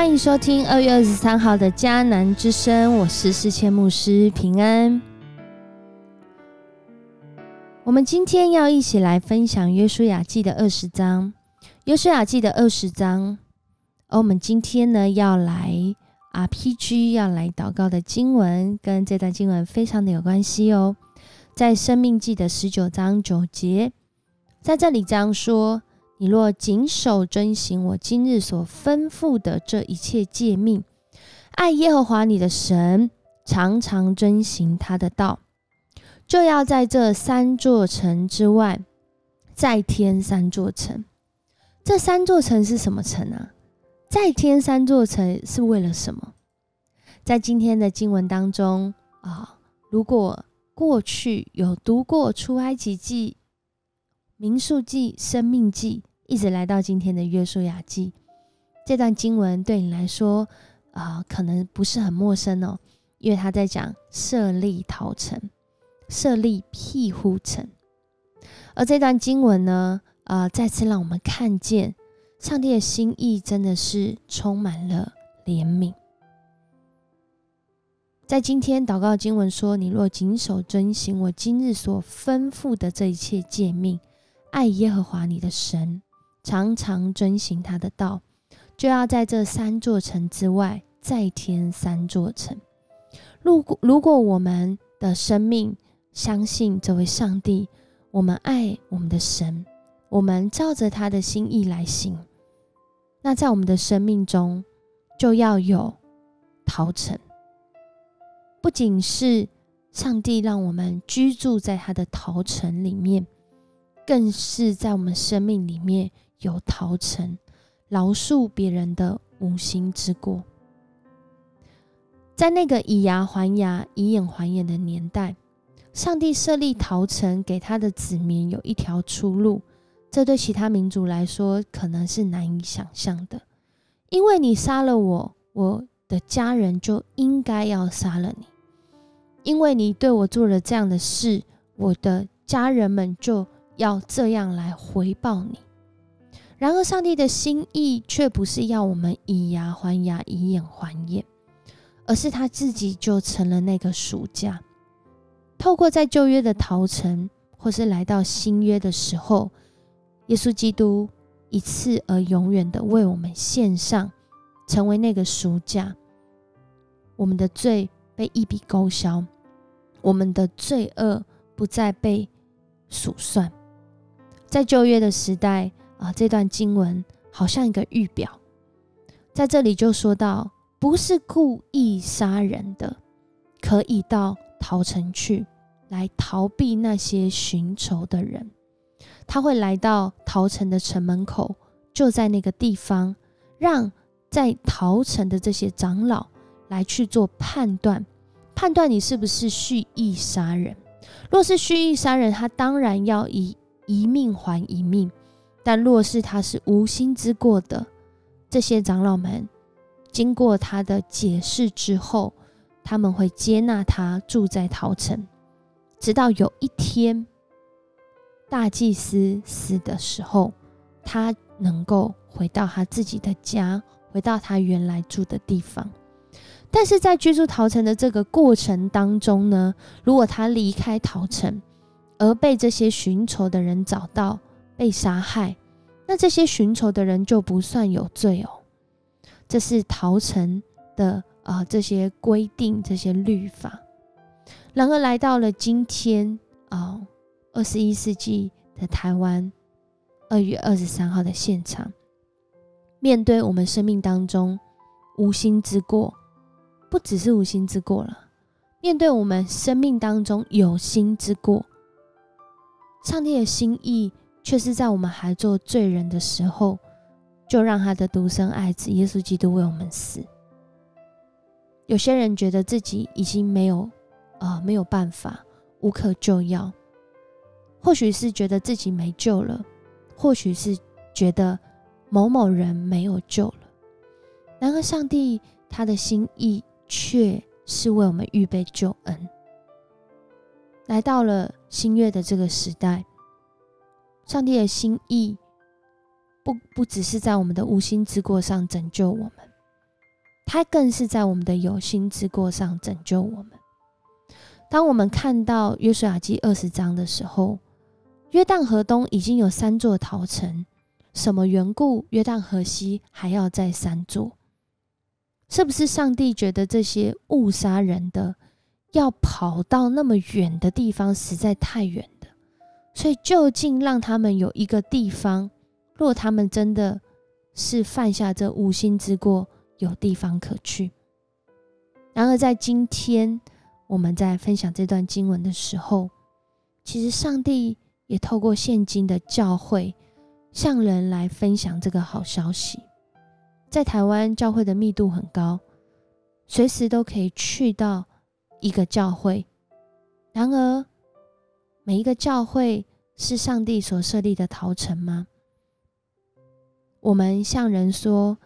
欢迎收听二月二十三号的迦南之声，我是世谦牧师平安。我们今天要一起来分享约书亚记的二十章，约书亚记的二十章。而我们今天呢，要来 RPG 要来祷告的经文，跟这段经文非常的有关系哦。在生命记的十九章九节，在这里这样说。你若谨守遵行我今日所吩咐的这一切诫命，爱耶和华你的神，常常遵行他的道，就要在这三座城之外再添三座城。这三座城是什么城啊？再添三座城是为了什么？在今天的经文当中啊，如果过去有读过出埃及记、民数记、生命记。一直来到今天的约书亚记这段经文，对你来说啊，可能不是很陌生哦，因为他在讲设立陶城，设立庇护城。而这段经文呢，啊，再次让我们看见上帝的心意真的是充满了怜悯。在今天祷告经文说：“你若谨守遵行我今日所吩咐的这一切诫命，爱耶和华你的神。”常常遵行他的道，就要在这三座城之外再添三座城。如果如果我们的生命相信这位上帝，我们爱我们的神，我们照着他的心意来行，那在我们的生命中就要有陶城。不仅是上帝让我们居住在他的陶城里面，更是在我们生命里面。有陶城，饶恕别人的无心之过。在那个以牙还牙、以眼还眼的年代，上帝设立陶城，给他的子民有一条出路。这对其他民族来说，可能是难以想象的。因为你杀了我，我的家人就应该要杀了你；因为你对我做了这样的事，我的家人们就要这样来回报你。然而，上帝的心意却不是要我们以牙还牙、以眼还眼，而是他自己就成了那个赎价。透过在旧约的逃城，或是来到新约的时候，耶稣基督一次而永远的为我们献上，成为那个赎价。我们的罪被一笔勾销，我们的罪恶不再被数算。在旧约的时代。啊，这段经文好像一个预表，在这里就说到，不是故意杀人的，可以到逃城去，来逃避那些寻仇的人。他会来到逃城的城门口，就在那个地方，让在逃城的这些长老来去做判断，判断你是不是蓄意杀人。若是蓄意杀人，他当然要以一命还一命。但若是他是无心之过的，这些长老们经过他的解释之后，他们会接纳他住在陶城，直到有一天大祭司死的时候，他能够回到他自己的家，回到他原来住的地方。但是在居住陶城的这个过程当中呢，如果他离开陶城，而被这些寻仇的人找到，被杀害，那这些寻仇的人就不算有罪哦。这是桃城的啊，这些规定、这些律法。然而来到了今天啊，二十一世纪的台湾，二月二十三号的现场，面对我们生命当中无心之过，不只是无心之过了，面对我们生命当中有心之过，上帝的心意。却是在我们还做罪人的时候，就让他的独生爱子耶稣基督为我们死。有些人觉得自己已经没有，啊，没有办法，无可救药。或许是觉得自己没救了，或许是觉得某某人没有救了。然而，上帝他的心意却是为我们预备救恩。来到了新月的这个时代。上帝的心意不不只是在我们的无心之过上拯救我们，他更是在我们的有心之过上拯救我们。当我们看到约书亚记二十章的时候，约旦河东已经有三座逃城，什么缘故？约旦河西还要再三座？是不是上帝觉得这些误杀人的要跑到那么远的地方实在太远，所以就近让他们有一个地方，若他们真的是犯下这无心之过。有地方可去。然而，在今天我们在分享这段经文的时候，其实上帝也透过现今的教会向人来分享这个好消息。在台湾，教会的密度很高，随时都可以去到一个教会。然而，每一个教会是上帝所设立的陶城吗？我们向人说。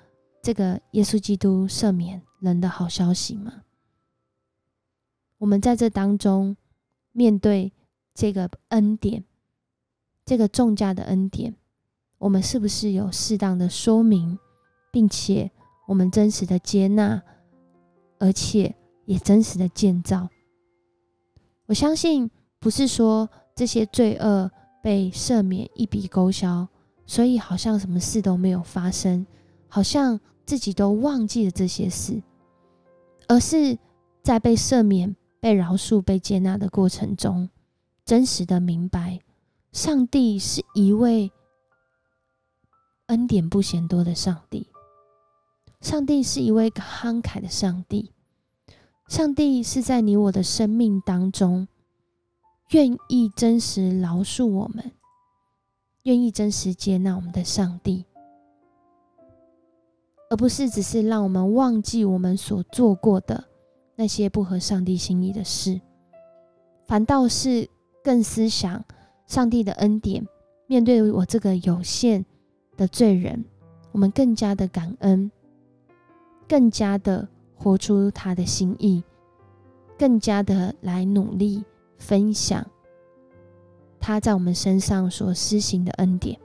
这个耶稣基督赦免人的好消息吗？我们在这当中面对这个恩典，这个重价的恩典，我们是不是有适当的说明，并且我们真实的接纳，而且也真实的建造？我相信不是说这些罪恶被赦免一笔勾销，所以好像什么事都没有发生，好像。自己都忘记了这些事，而是在被赦免、被饶恕、被接纳的过程中，真实的明白，上帝是一位恩典不嫌多的上帝，上帝是一位慷慨的上帝，上帝是在你我的生命当中，愿意真实饶恕我们，愿意真实接纳我们的上帝。而不是只是让我们忘记我们所做过的那些不合上帝心意的事，反倒是更思想上帝的恩典。面对我这个有限的罪人，我们更加的感恩，更加的活出他的心意，更加的来努力分享他在我们身上所施行的恩典。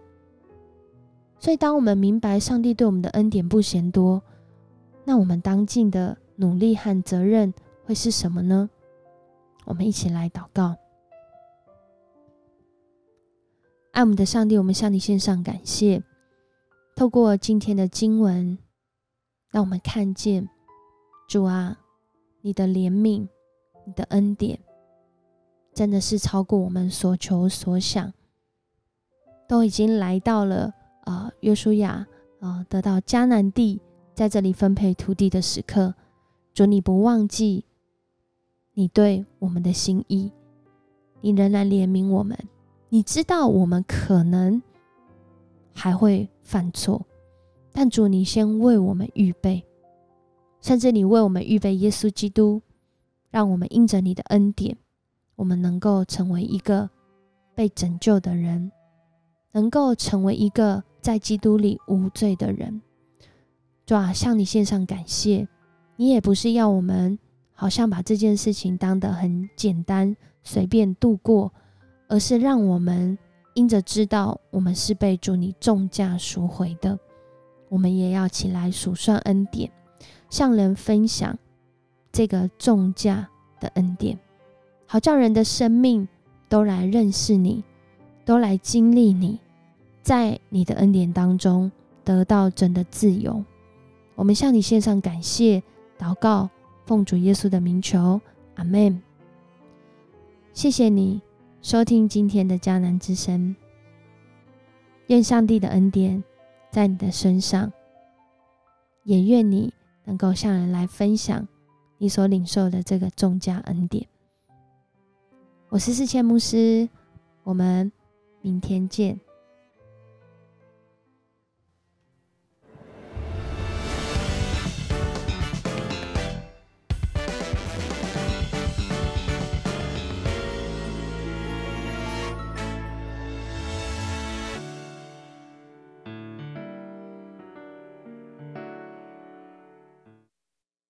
所以，当我们明白上帝对我们的恩典不嫌多，那我们当尽的努力和责任会是什么呢？我们一起来祷告。爱我们的上帝，我们向你献上感谢。透过今天的经文，让我们看见主啊，你的怜悯、你的恩典，真的是超过我们所求所想，都已经来到了。啊，约书亚啊，得到迦南地，在这里分配土地的时刻，主你不忘记你对我们的心意，你仍然怜悯我们。你知道我们可能还会犯错，但主你先为我们预备，甚至你为我们预备耶稣基督，让我们因着你的恩典，我们能够成为一个被拯救的人，能够成为一个。在基督里无罪的人，主啊，向你献上感谢。你也不是要我们好像把这件事情当得很简单、随便度过，而是让我们因着知道我们是被主你重价赎回的，我们也要起来数算恩典，向人分享这个重价的恩典，好叫人的生命都来认识你，都来经历你。在你的恩典当中得到真的自由，我们向你献上感谢祷告，奉主耶稣的名求，阿门。谢谢你收听今天的迦南之声，愿上帝的恩典在你的身上，也愿你能够向人来分享你所领受的这个众家恩典。我是世谦牧师，我们明天见。